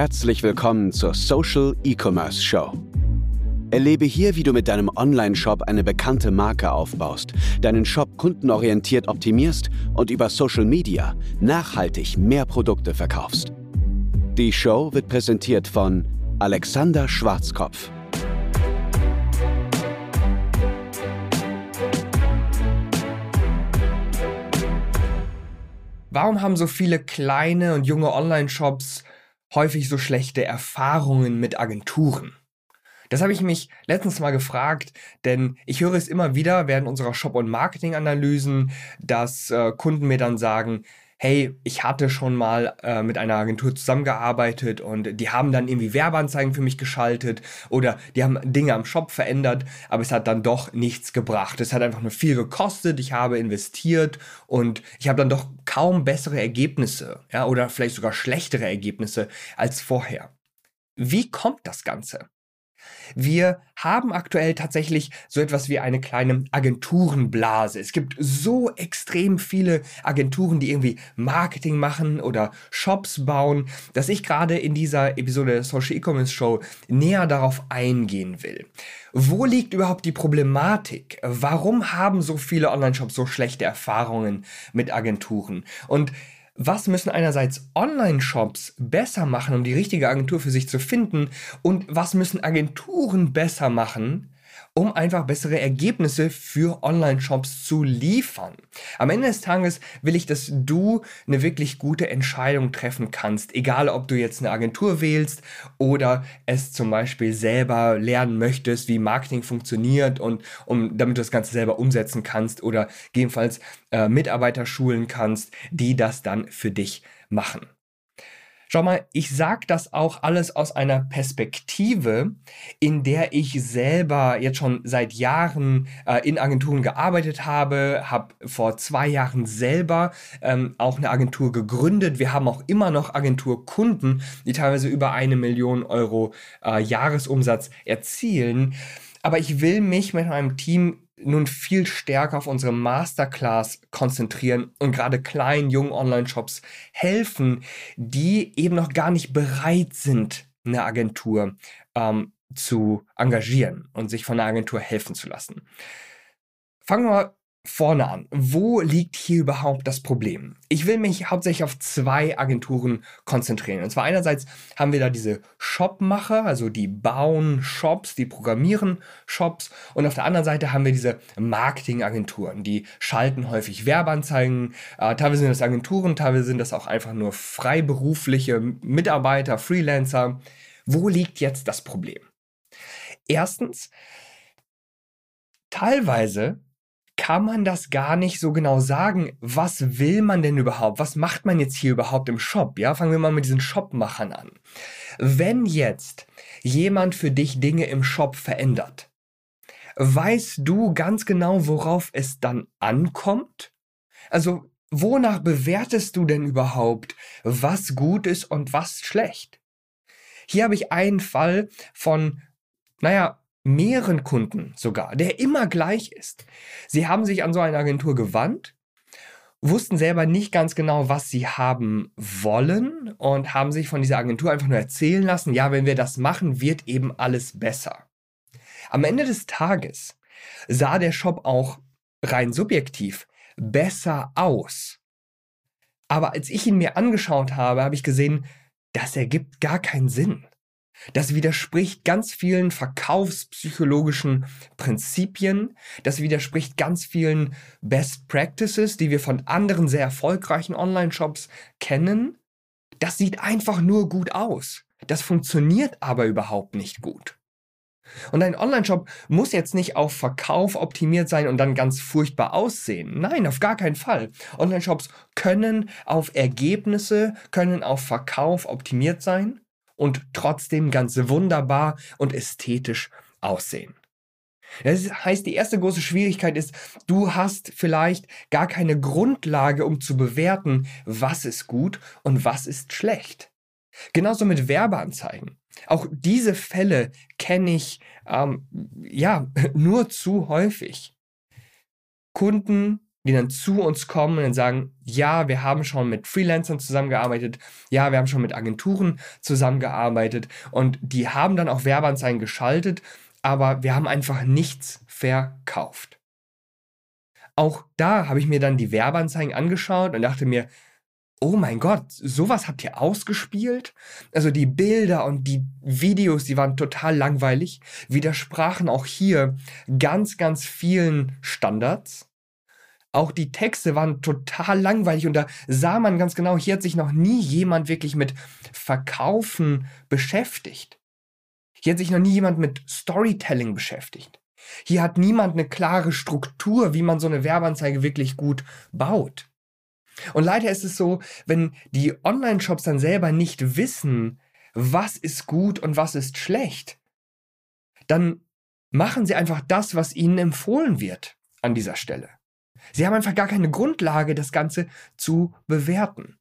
Herzlich willkommen zur Social E-Commerce Show. Erlebe hier, wie du mit deinem Online-Shop eine bekannte Marke aufbaust, deinen Shop kundenorientiert optimierst und über Social Media nachhaltig mehr Produkte verkaufst. Die Show wird präsentiert von Alexander Schwarzkopf. Warum haben so viele kleine und junge Online-Shops häufig so schlechte Erfahrungen mit Agenturen? Das habe ich mich letztens mal gefragt, denn ich höre es immer wieder während unserer Shop- und Marketing-Analysen, dass äh, Kunden mir dann sagen, hey, ich hatte schon mal äh, mit einer Agentur zusammengearbeitet und die haben dann irgendwie Werbeanzeigen für mich geschaltet oder die haben Dinge am Shop verändert, aber es hat dann doch nichts gebracht. Es hat einfach nur viel gekostet, ich habe investiert und ich habe dann doch kaum bessere Ergebnisse, ja, oder vielleicht sogar schlechtere Ergebnisse als vorher. Wie kommt das Ganze? Wir haben aktuell tatsächlich so etwas wie eine kleine Agenturenblase. Es gibt so extrem viele Agenturen, die irgendwie Marketing machen oder Shops bauen, dass ich gerade in dieser Episode der Social E-Commerce Show näher darauf eingehen will. Wo liegt überhaupt die Problematik? Warum haben so viele Online-Shops so schlechte Erfahrungen mit Agenturen? Und was müssen einerseits Online-Shops besser machen, um die richtige Agentur für sich zu finden? Und was müssen Agenturen besser machen, um einfach bessere Ergebnisse für Online-Shops zu liefern. Am Ende des Tages will ich, dass du eine wirklich gute Entscheidung treffen kannst, egal ob du jetzt eine Agentur wählst oder es zum Beispiel selber lernen möchtest, wie Marketing funktioniert und um, damit du das Ganze selber umsetzen kannst oder gegebenenfalls äh, Mitarbeiter schulen kannst, die das dann für dich machen. Schau mal, ich sage das auch alles aus einer Perspektive, in der ich selber jetzt schon seit Jahren äh, in Agenturen gearbeitet habe, habe vor zwei Jahren selber ähm, auch eine Agentur gegründet. Wir haben auch immer noch Agenturkunden, die teilweise über eine Million Euro äh, Jahresumsatz erzielen. Aber ich will mich mit meinem Team nun viel stärker auf unsere Masterclass konzentrieren und gerade kleinen, jungen Online-Shops helfen, die eben noch gar nicht bereit sind, eine Agentur ähm, zu engagieren und sich von einer Agentur helfen zu lassen. Fangen wir vorne an. Wo liegt hier überhaupt das Problem? Ich will mich hauptsächlich auf zwei Agenturen konzentrieren. Und zwar einerseits haben wir da diese Shopmacher, also die bauen Shops, die programmieren Shops. Und auf der anderen Seite haben wir diese Marketingagenturen, die schalten häufig Werbeanzeigen. Äh, teilweise sind das Agenturen, teilweise sind das auch einfach nur freiberufliche Mitarbeiter, Freelancer. Wo liegt jetzt das Problem? Erstens, teilweise kann man das gar nicht so genau sagen. Was will man denn überhaupt? Was macht man jetzt hier überhaupt im Shop? Ja, fangen wir mal mit diesen Shopmachern an. Wenn jetzt jemand für dich Dinge im Shop verändert, weißt du ganz genau, worauf es dann ankommt? Also, wonach bewertest du denn überhaupt, was gut ist und was schlecht? Hier habe ich einen Fall von, naja, mehreren Kunden sogar, der immer gleich ist. Sie haben sich an so eine Agentur gewandt, wussten selber nicht ganz genau, was sie haben wollen und haben sich von dieser Agentur einfach nur erzählen lassen, ja, wenn wir das machen, wird eben alles besser. Am Ende des Tages sah der Shop auch rein subjektiv besser aus. Aber als ich ihn mir angeschaut habe, habe ich gesehen, das ergibt gar keinen Sinn. Das widerspricht ganz vielen verkaufspsychologischen Prinzipien. Das widerspricht ganz vielen Best Practices, die wir von anderen sehr erfolgreichen Online-Shops kennen. Das sieht einfach nur gut aus. Das funktioniert aber überhaupt nicht gut. Und ein Online-Shop muss jetzt nicht auf Verkauf optimiert sein und dann ganz furchtbar aussehen. Nein, auf gar keinen Fall. Online-Shops können auf Ergebnisse, können auf Verkauf optimiert sein und trotzdem ganz wunderbar und ästhetisch aussehen. Das heißt, die erste große Schwierigkeit ist, du hast vielleicht gar keine Grundlage, um zu bewerten, was ist gut und was ist schlecht. Genauso mit Werbeanzeigen. Auch diese Fälle kenne ich ähm, ja nur zu häufig. Kunden die dann zu uns kommen und sagen, ja, wir haben schon mit Freelancern zusammengearbeitet, ja, wir haben schon mit Agenturen zusammengearbeitet und die haben dann auch Werbeanzeigen geschaltet, aber wir haben einfach nichts verkauft. Auch da habe ich mir dann die Werbeanzeigen angeschaut und dachte mir, oh mein Gott, sowas habt ihr ausgespielt? Also die Bilder und die Videos, die waren total langweilig, widersprachen auch hier ganz, ganz vielen Standards. Auch die Texte waren total langweilig und da sah man ganz genau, hier hat sich noch nie jemand wirklich mit Verkaufen beschäftigt. Hier hat sich noch nie jemand mit Storytelling beschäftigt. Hier hat niemand eine klare Struktur, wie man so eine Werbeanzeige wirklich gut baut. Und leider ist es so, wenn die Online-Shops dann selber nicht wissen, was ist gut und was ist schlecht, dann machen sie einfach das, was ihnen empfohlen wird an dieser Stelle. Sie haben einfach gar keine Grundlage, das Ganze zu bewerten.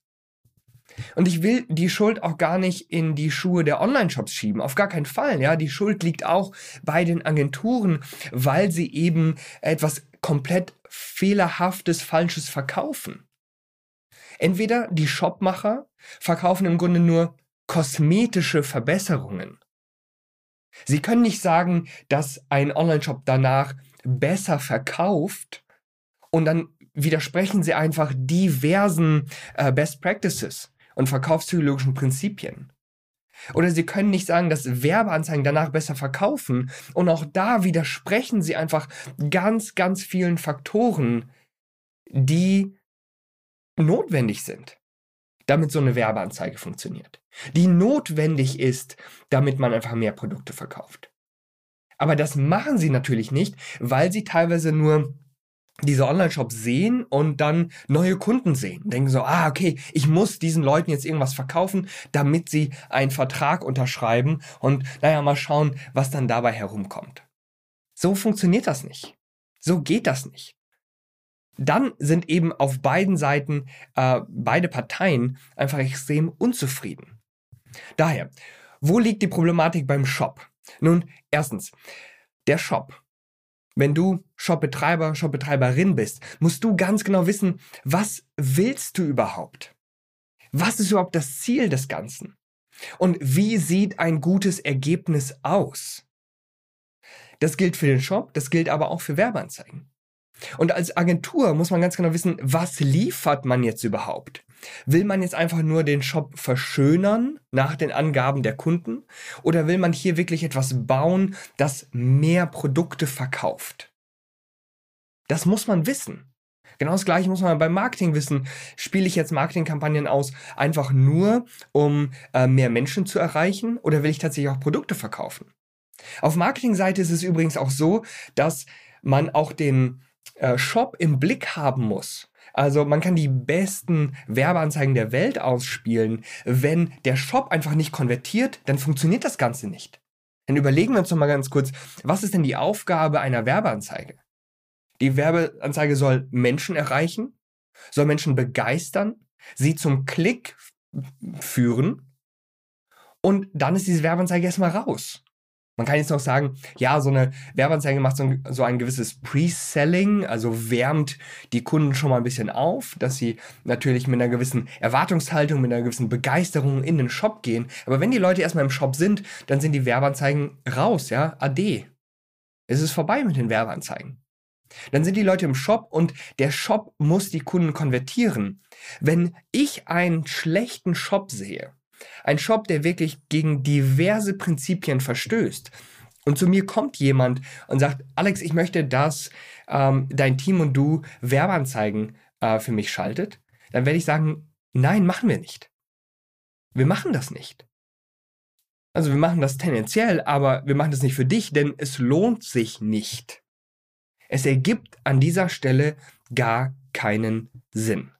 Und ich will die Schuld auch gar nicht in die Schuhe der Online-Shops schieben. Auf gar keinen Fall. Ja, die Schuld liegt auch bei den Agenturen, weil sie eben etwas komplett fehlerhaftes, falsches verkaufen. Entweder die Shopmacher verkaufen im Grunde nur kosmetische Verbesserungen. Sie können nicht sagen, dass ein Online-Shop danach besser verkauft und dann widersprechen sie einfach diversen äh, Best Practices und verkaufspsychologischen Prinzipien. Oder sie können nicht sagen, dass Werbeanzeigen danach besser verkaufen. Und auch da widersprechen sie einfach ganz, ganz vielen Faktoren, die notwendig sind, damit so eine Werbeanzeige funktioniert. Die notwendig ist, damit man einfach mehr Produkte verkauft. Aber das machen sie natürlich nicht, weil sie teilweise nur diese Online-Shops sehen und dann neue Kunden sehen. Denken so, ah, okay, ich muss diesen Leuten jetzt irgendwas verkaufen, damit sie einen Vertrag unterschreiben und naja, mal schauen, was dann dabei herumkommt. So funktioniert das nicht. So geht das nicht. Dann sind eben auf beiden Seiten äh, beide Parteien einfach extrem unzufrieden. Daher, wo liegt die Problematik beim Shop? Nun, erstens, der Shop wenn du Shopbetreiber, Shopbetreiberin bist, musst du ganz genau wissen, was willst du überhaupt? Was ist überhaupt das Ziel des Ganzen? Und wie sieht ein gutes Ergebnis aus? Das gilt für den Shop, das gilt aber auch für Werbeanzeigen. Und als Agentur muss man ganz genau wissen, was liefert man jetzt überhaupt? Will man jetzt einfach nur den Shop verschönern nach den Angaben der Kunden? Oder will man hier wirklich etwas bauen, das mehr Produkte verkauft? Das muss man wissen. Genau das gleiche muss man beim Marketing wissen. Spiele ich jetzt Marketingkampagnen aus, einfach nur, um äh, mehr Menschen zu erreichen? Oder will ich tatsächlich auch Produkte verkaufen? Auf Marketingseite ist es übrigens auch so, dass man auch den Shop im Blick haben muss. Also man kann die besten Werbeanzeigen der Welt ausspielen. Wenn der Shop einfach nicht konvertiert, dann funktioniert das Ganze nicht. Dann überlegen wir uns noch mal ganz kurz, was ist denn die Aufgabe einer Werbeanzeige? Die Werbeanzeige soll Menschen erreichen, soll Menschen begeistern, sie zum Klick führen und dann ist diese Werbeanzeige erstmal raus. Man kann jetzt noch sagen, ja, so eine Werbeanzeige macht so ein, so ein gewisses Pre-Selling, also wärmt die Kunden schon mal ein bisschen auf, dass sie natürlich mit einer gewissen Erwartungshaltung, mit einer gewissen Begeisterung in den Shop gehen. Aber wenn die Leute erstmal im Shop sind, dann sind die Werbeanzeigen raus, ja, ade. Es ist vorbei mit den Werbeanzeigen. Dann sind die Leute im Shop und der Shop muss die Kunden konvertieren. Wenn ich einen schlechten Shop sehe, ein Shop, der wirklich gegen diverse Prinzipien verstößt. Und zu mir kommt jemand und sagt, Alex, ich möchte, dass ähm, dein Team und du Werbeanzeigen äh, für mich schaltet. Dann werde ich sagen, nein, machen wir nicht. Wir machen das nicht. Also wir machen das tendenziell, aber wir machen das nicht für dich, denn es lohnt sich nicht. Es ergibt an dieser Stelle gar keinen Sinn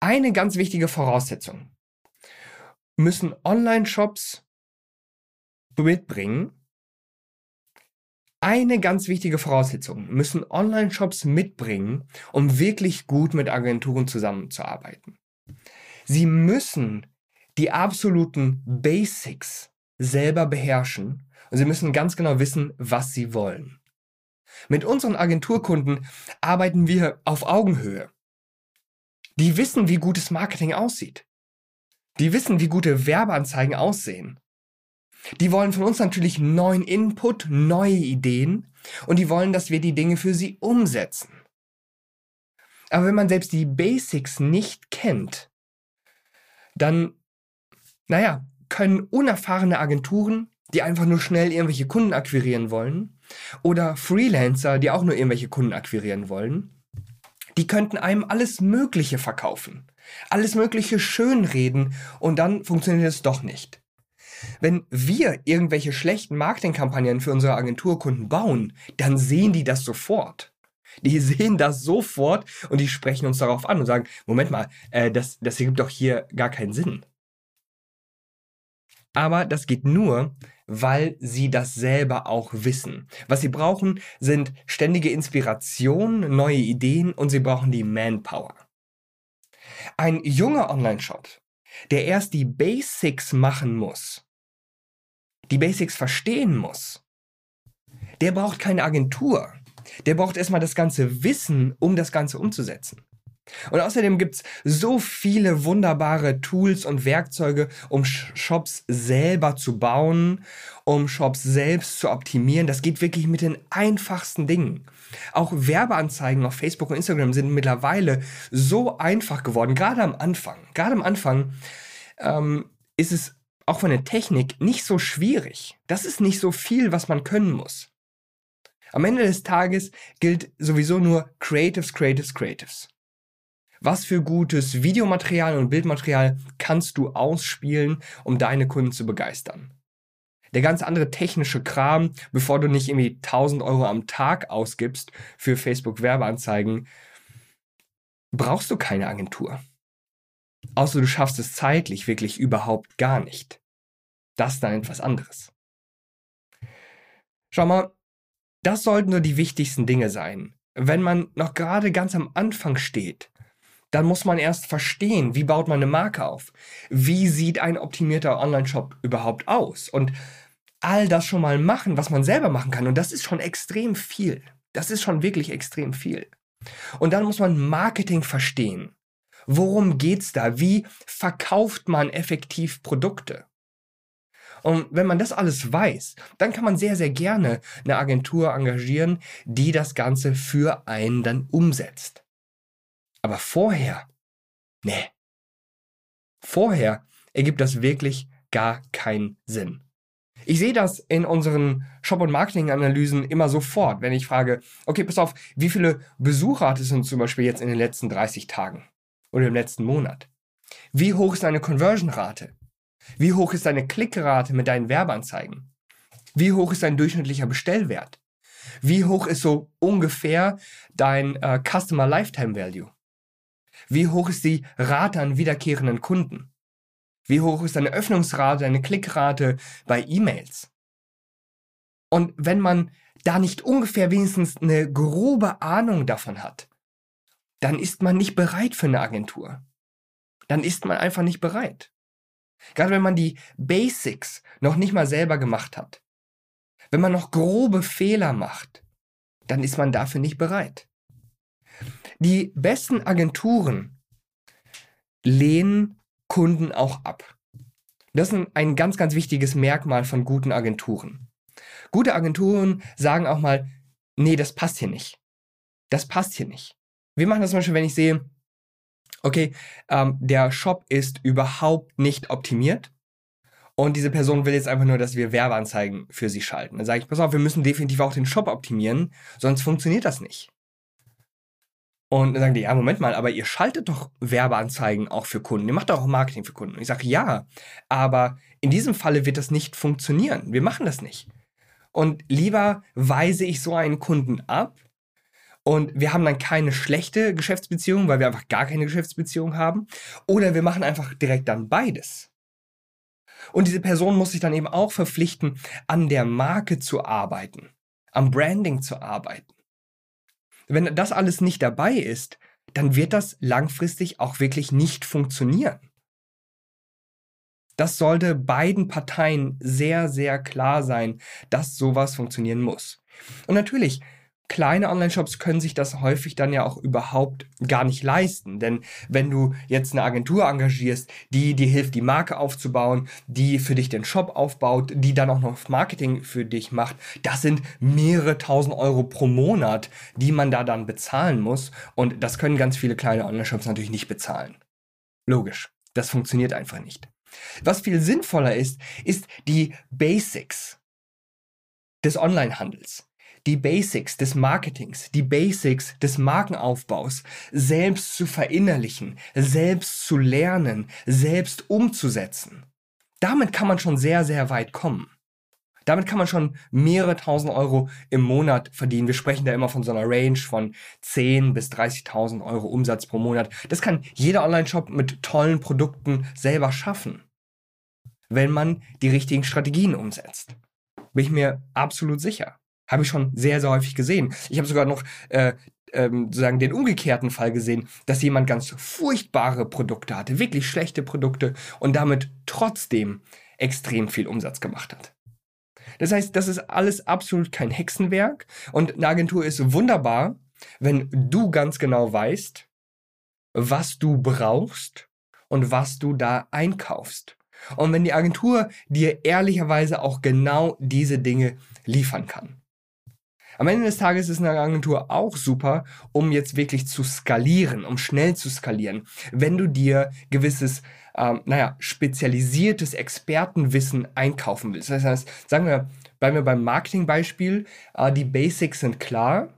eine ganz wichtige Voraussetzung müssen Online-Shops mitbringen. Eine ganz wichtige Voraussetzung müssen Online-Shops mitbringen, um wirklich gut mit Agenturen zusammenzuarbeiten. Sie müssen die absoluten Basics selber beherrschen und sie müssen ganz genau wissen, was sie wollen. Mit unseren Agenturkunden arbeiten wir auf Augenhöhe. Die wissen, wie gutes Marketing aussieht. Die wissen, wie gute Werbeanzeigen aussehen. Die wollen von uns natürlich neuen Input, neue Ideen und die wollen, dass wir die Dinge für sie umsetzen. Aber wenn man selbst die Basics nicht kennt, dann, naja, können unerfahrene Agenturen, die einfach nur schnell irgendwelche Kunden akquirieren wollen, oder Freelancer, die auch nur irgendwelche Kunden akquirieren wollen, die könnten einem alles Mögliche verkaufen, alles Mögliche schönreden und dann funktioniert es doch nicht. Wenn wir irgendwelche schlechten Marketingkampagnen für unsere Agenturkunden bauen, dann sehen die das sofort. Die sehen das sofort und die sprechen uns darauf an und sagen, Moment mal, äh, das, das ergibt doch hier gar keinen Sinn. Aber das geht nur, weil sie das selber auch wissen. Was sie brauchen, sind ständige Inspiration, neue Ideen und sie brauchen die Manpower. Ein junger Online-Shop, der erst die Basics machen muss, die Basics verstehen muss, der braucht keine Agentur. Der braucht erstmal das ganze Wissen, um das Ganze umzusetzen. Und außerdem gibt es so viele wunderbare Tools und Werkzeuge, um Shops selber zu bauen, um Shops selbst zu optimieren. Das geht wirklich mit den einfachsten Dingen. Auch Werbeanzeigen auf Facebook und Instagram sind mittlerweile so einfach geworden, gerade am Anfang. Gerade am Anfang ähm, ist es auch von der Technik nicht so schwierig. Das ist nicht so viel, was man können muss. Am Ende des Tages gilt sowieso nur Creatives, Creatives, Creatives. Was für gutes Videomaterial und Bildmaterial kannst du ausspielen, um deine Kunden zu begeistern? Der ganz andere technische Kram, bevor du nicht irgendwie 1000 Euro am Tag ausgibst für Facebook Werbeanzeigen, brauchst du keine Agentur. Außer du schaffst es zeitlich wirklich überhaupt gar nicht. Das ist dann etwas anderes. Schau mal, das sollten nur die wichtigsten Dinge sein. Wenn man noch gerade ganz am Anfang steht dann muss man erst verstehen, wie baut man eine Marke auf? Wie sieht ein optimierter Online-Shop überhaupt aus? Und all das schon mal machen, was man selber machen kann. Und das ist schon extrem viel. Das ist schon wirklich extrem viel. Und dann muss man Marketing verstehen. Worum geht's da? Wie verkauft man effektiv Produkte? Und wenn man das alles weiß, dann kann man sehr, sehr gerne eine Agentur engagieren, die das Ganze für einen dann umsetzt. Aber vorher, nee. Vorher ergibt das wirklich gar keinen Sinn. Ich sehe das in unseren Shop- und Marketing-Analysen immer sofort, wenn ich frage, okay, pass auf, wie viele Besucher hattest du zum Beispiel jetzt in den letzten 30 Tagen oder im letzten Monat? Wie hoch ist deine Conversion-Rate? Wie hoch ist deine Klickrate mit deinen Werbeanzeigen? Wie hoch ist dein durchschnittlicher Bestellwert? Wie hoch ist so ungefähr dein äh, Customer Lifetime Value? Wie hoch ist die Rate an wiederkehrenden Kunden? Wie hoch ist deine Öffnungsrate, deine Klickrate bei E-Mails? Und wenn man da nicht ungefähr wenigstens eine grobe Ahnung davon hat, dann ist man nicht bereit für eine Agentur. Dann ist man einfach nicht bereit. Gerade wenn man die Basics noch nicht mal selber gemacht hat. Wenn man noch grobe Fehler macht, dann ist man dafür nicht bereit. Die besten Agenturen lehnen Kunden auch ab. Das ist ein ganz, ganz wichtiges Merkmal von guten Agenturen. Gute Agenturen sagen auch mal, nee, das passt hier nicht. Das passt hier nicht. Wir machen das zum Beispiel, wenn ich sehe, okay, ähm, der Shop ist überhaupt nicht optimiert und diese Person will jetzt einfach nur, dass wir Werbeanzeigen für sie schalten. Dann sage ich, pass auf, wir müssen definitiv auch den Shop optimieren, sonst funktioniert das nicht. Und dann sagen die, ja, Moment mal, aber ihr schaltet doch Werbeanzeigen auch für Kunden. Ihr macht doch auch Marketing für Kunden. Und ich sage, ja, aber in diesem Falle wird das nicht funktionieren. Wir machen das nicht. Und lieber weise ich so einen Kunden ab und wir haben dann keine schlechte Geschäftsbeziehung, weil wir einfach gar keine Geschäftsbeziehung haben. Oder wir machen einfach direkt dann beides. Und diese Person muss sich dann eben auch verpflichten, an der Marke zu arbeiten, am Branding zu arbeiten. Wenn das alles nicht dabei ist, dann wird das langfristig auch wirklich nicht funktionieren. Das sollte beiden Parteien sehr, sehr klar sein, dass sowas funktionieren muss. Und natürlich, kleine Online-Shops können sich das häufig dann ja auch überhaupt gar nicht leisten. Denn wenn du jetzt eine Agentur engagierst, die dir hilft, die Marke aufzubauen, die für dich den Shop aufbaut, die dann auch noch Marketing für dich macht, das sind mehrere tausend Euro pro Monat, die man da dann bezahlen muss. Und das können ganz viele kleine Online-Shops natürlich nicht bezahlen. Logisch. Das funktioniert einfach nicht. Was viel sinnvoller ist, ist die Basics des Onlinehandels die Basics des Marketings, die Basics des Markenaufbaus selbst zu verinnerlichen, selbst zu lernen, selbst umzusetzen. Damit kann man schon sehr, sehr weit kommen. Damit kann man schon mehrere tausend Euro im Monat verdienen. Wir sprechen da immer von so einer Range von 10 bis 30.000 Euro Umsatz pro Monat. Das kann jeder Online-Shop mit tollen Produkten selber schaffen, wenn man die richtigen Strategien umsetzt. Bin ich mir absolut sicher. Habe ich schon sehr, sehr häufig gesehen. Ich habe sogar noch äh, ähm, sozusagen den umgekehrten Fall gesehen, dass jemand ganz furchtbare Produkte hatte, wirklich schlechte Produkte und damit trotzdem extrem viel Umsatz gemacht hat. Das heißt, das ist alles absolut kein Hexenwerk und eine Agentur ist wunderbar, wenn du ganz genau weißt, was du brauchst und was du da einkaufst. Und wenn die Agentur dir ehrlicherweise auch genau diese Dinge liefern kann. Am Ende des Tages ist eine Agentur auch super, um jetzt wirklich zu skalieren, um schnell zu skalieren. Wenn du dir gewisses, ähm, naja, spezialisiertes Expertenwissen einkaufen willst. Das heißt, sagen wir, bleiben wir beim Marketingbeispiel, äh, die Basics sind klar.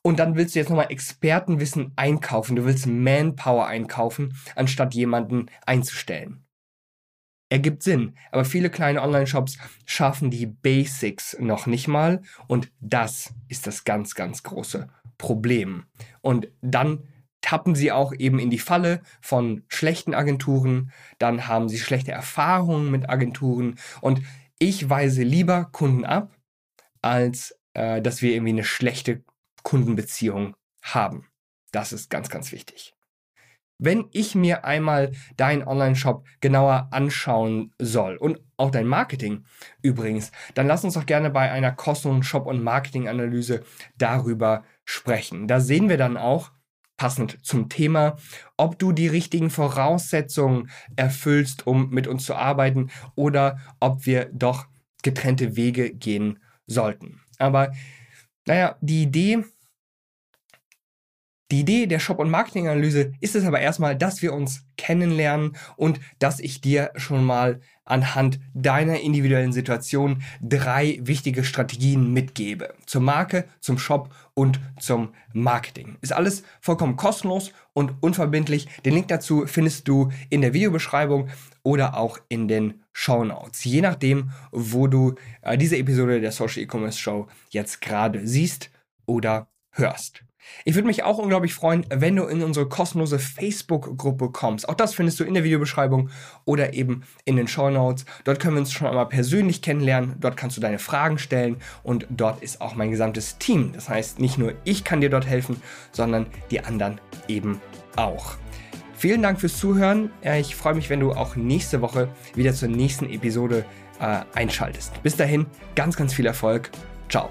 Und dann willst du jetzt nochmal Expertenwissen einkaufen. Du willst Manpower einkaufen, anstatt jemanden einzustellen ergibt Sinn. Aber viele kleine Online-Shops schaffen die Basics noch nicht mal und das ist das ganz, ganz große Problem. Und dann tappen sie auch eben in die Falle von schlechten Agenturen, dann haben sie schlechte Erfahrungen mit Agenturen und ich weise lieber Kunden ab, als äh, dass wir irgendwie eine schlechte Kundenbeziehung haben. Das ist ganz, ganz wichtig. Wenn ich mir einmal deinen Online-Shop genauer anschauen soll und auch dein Marketing übrigens, dann lass uns doch gerne bei einer kostenlosen Shop- und Marketing-Analyse darüber sprechen. Da sehen wir dann auch, passend zum Thema, ob du die richtigen Voraussetzungen erfüllst, um mit uns zu arbeiten oder ob wir doch getrennte Wege gehen sollten. Aber naja, die Idee die Idee der Shop- und Marketinganalyse ist es aber erstmal, dass wir uns kennenlernen und dass ich dir schon mal anhand deiner individuellen Situation drei wichtige Strategien mitgebe. Zur Marke, zum Shop und zum Marketing. Ist alles vollkommen kostenlos und unverbindlich. Den Link dazu findest du in der Videobeschreibung oder auch in den Show Notes. Je nachdem, wo du äh, diese Episode der Social E-Commerce Show jetzt gerade siehst oder hörst. Ich würde mich auch unglaublich freuen, wenn du in unsere kostenlose Facebook-Gruppe kommst. Auch das findest du in der Videobeschreibung oder eben in den Show Notes. Dort können wir uns schon einmal persönlich kennenlernen. Dort kannst du deine Fragen stellen und dort ist auch mein gesamtes Team. Das heißt, nicht nur ich kann dir dort helfen, sondern die anderen eben auch. Vielen Dank fürs Zuhören. Ich freue mich, wenn du auch nächste Woche wieder zur nächsten Episode äh, einschaltest. Bis dahin, ganz, ganz viel Erfolg. Ciao.